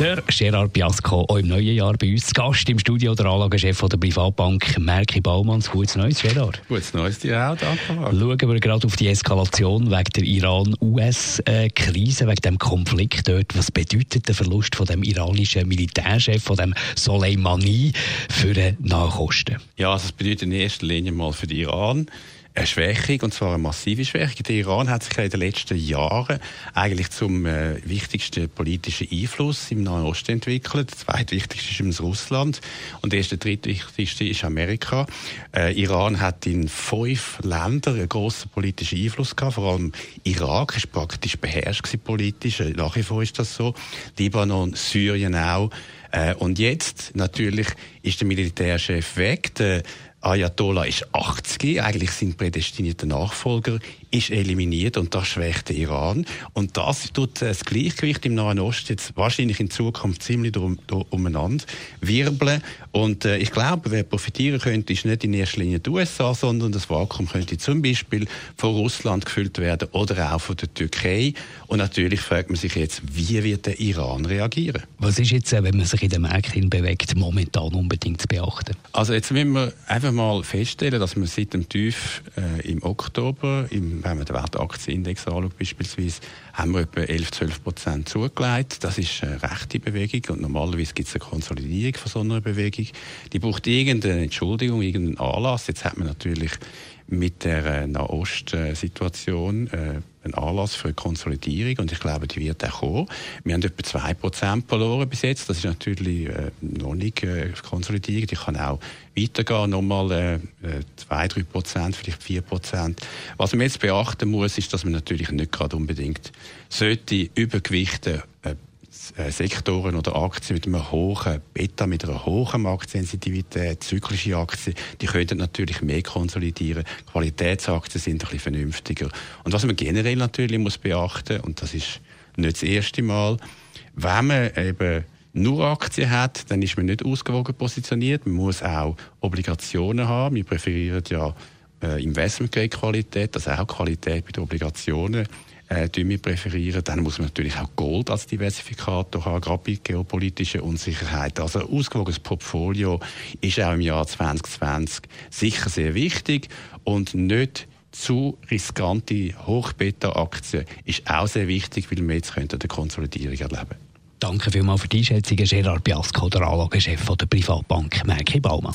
der Gerard Biasco, auch im neuen Jahr bei uns zu Gast im Studio, der Anlagechef der Privatbank Merki Baumanns. Gutes Neues, Gerard. Gutes Neues dir auch, danke. Schauen wir gerade auf die Eskalation wegen der Iran-US-Krise, wegen dem Konflikt dort. Was bedeutet der Verlust von dem iranischen Militärchef, von dem Soleimani, für den Nahosten? Ja, also es bedeutet in erster Linie mal für den Iran eine Schwächung, und zwar eine massive Schwächung. Der Iran hat sich in den letzten Jahren eigentlich zum äh, wichtigsten politischen Einfluss im Nahen Osten entwickelt. Der zweitwichtigste ist Russland und der erste, drittwichtigste ist Amerika. Äh, Iran hat in fünf Ländern einen grossen politischen Einfluss gehabt, vor allem Irak ist praktisch beherrscht politisch, äh, nach wie vor ist das so. Libanon, Syrien auch. Äh, und jetzt natürlich ist der Militärchef weg. Der Ayatollah ist 80, eigentlich sind prädestinierte Nachfolger ist eliminiert und das schwächt den Iran. Und das tut das Gleichgewicht im Nahen Osten jetzt wahrscheinlich in Zukunft ziemlich drum, umeinander wirbeln. Und äh, ich glaube, wer profitieren könnte, ist nicht in erster Linie die USA, sondern das Vakuum könnte zum Beispiel von Russland gefüllt werden oder auch von der Türkei. Und natürlich fragt man sich jetzt, wie wird der Iran reagieren? Was ist jetzt, äh, wenn man sich in den Märkten bewegt, momentan unbedingt zu beachten? Also jetzt müssen wir einfach mal feststellen, dass wir seit dem Tief äh, im Oktober im wenn man den Weltaktienindex anschaut beispielsweise, haben wir etwa 11, 12 Prozent zugelegt. Das ist eine rechte Bewegung und normalerweise gibt es eine Konsolidierung von so einer Bewegung. Die braucht irgendeine Entschuldigung, irgendeinen Anlass. Jetzt hat man natürlich mit der äh, Nahost-Situation äh, einen Anlass für Konsolidierung und ich glaube, die wird auch kommen. Wir haben etwa 2% verloren bis jetzt. Das ist natürlich äh, noch nicht äh, Konsolidierung. Die kann auch weitergehen, nochmal äh, 2, 3% vielleicht 4% Was man jetzt beachten muss, ist, dass man natürlich nicht gerade unbedingt sollte übergewichten äh, äh, Sektoren oder Aktien mit einem hohen Beta, mit einer hohen Marktsensitivität, zyklische Aktien, die könnten natürlich mehr konsolidieren. Qualitätsaktien sind ein bisschen vernünftiger. Und was man generell natürlich muss beachten, und das ist nicht das erste Mal, wenn man eben nur Aktien hat, dann ist man nicht ausgewogen positioniert. Man muss auch Obligationen haben. Wir präferieren ja äh, Investmentgrade-Qualität, also auch Qualität bei den Obligationen äh, präferieren. Dann muss man natürlich auch Gold als Diversifikator haben, gerade bei geopolitischer Unsicherheit. Also ein ausgewogenes Portfolio ist auch im Jahr 2020 sicher sehr wichtig und nicht zu riskante Hochbeta-Aktien ist auch sehr wichtig, weil wir jetzt eine Konsolidierung erleben Danke vielmals für die Einschätzung, Gerard Biasco, der Anlagechef der Privatbank Merki Baumann.